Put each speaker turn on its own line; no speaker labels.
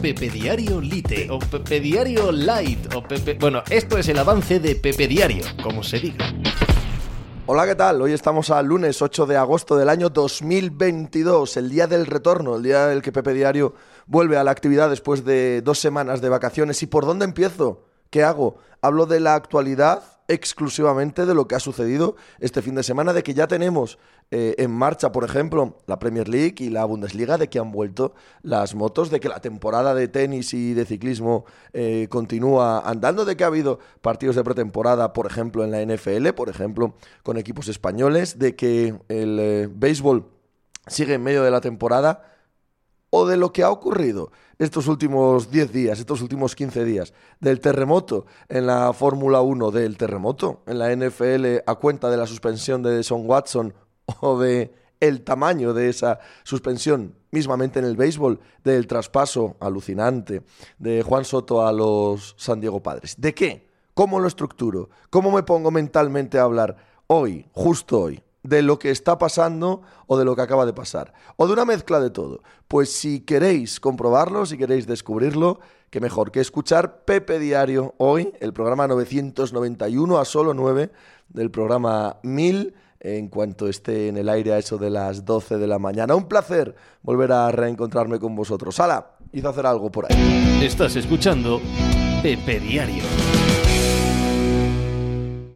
Pepe Diario Lite o Pepe Diario Light o Pepe... Bueno, esto es el avance de Pepe Diario, como se diga.
Hola, ¿qué tal? Hoy estamos al lunes 8 de agosto del año 2022, el día del retorno, el día del que Pepe Diario vuelve a la actividad después de dos semanas de vacaciones. ¿Y por dónde empiezo? ¿Qué hago? Hablo de la actualidad exclusivamente de lo que ha sucedido este fin de semana, de que ya tenemos eh, en marcha, por ejemplo, la Premier League y la Bundesliga, de que han vuelto las motos, de que la temporada de tenis y de ciclismo eh, continúa andando, de que ha habido partidos de pretemporada, por ejemplo, en la NFL, por ejemplo, con equipos españoles, de que el eh, béisbol sigue en medio de la temporada o de lo que ha ocurrido estos últimos 10 días, estos últimos 15 días, del terremoto en la Fórmula 1, del terremoto en la NFL a cuenta de la suspensión de Son Watson o de el tamaño de esa suspensión, mismamente en el béisbol, del traspaso alucinante de Juan Soto a los San Diego Padres. ¿De qué? ¿Cómo lo estructuro? ¿Cómo me pongo mentalmente a hablar hoy, justo hoy? De lo que está pasando o de lo que acaba de pasar. O de una mezcla de todo. Pues si queréis comprobarlo, si queréis descubrirlo, qué mejor que escuchar Pepe Diario hoy, el programa 991 a solo 9 del programa 1000 en cuanto esté en el aire a eso de las 12 de la mañana. Un placer volver a reencontrarme con vosotros. ¡Hala! Hizo hacer algo por ahí.
Estás escuchando Pepe Diario.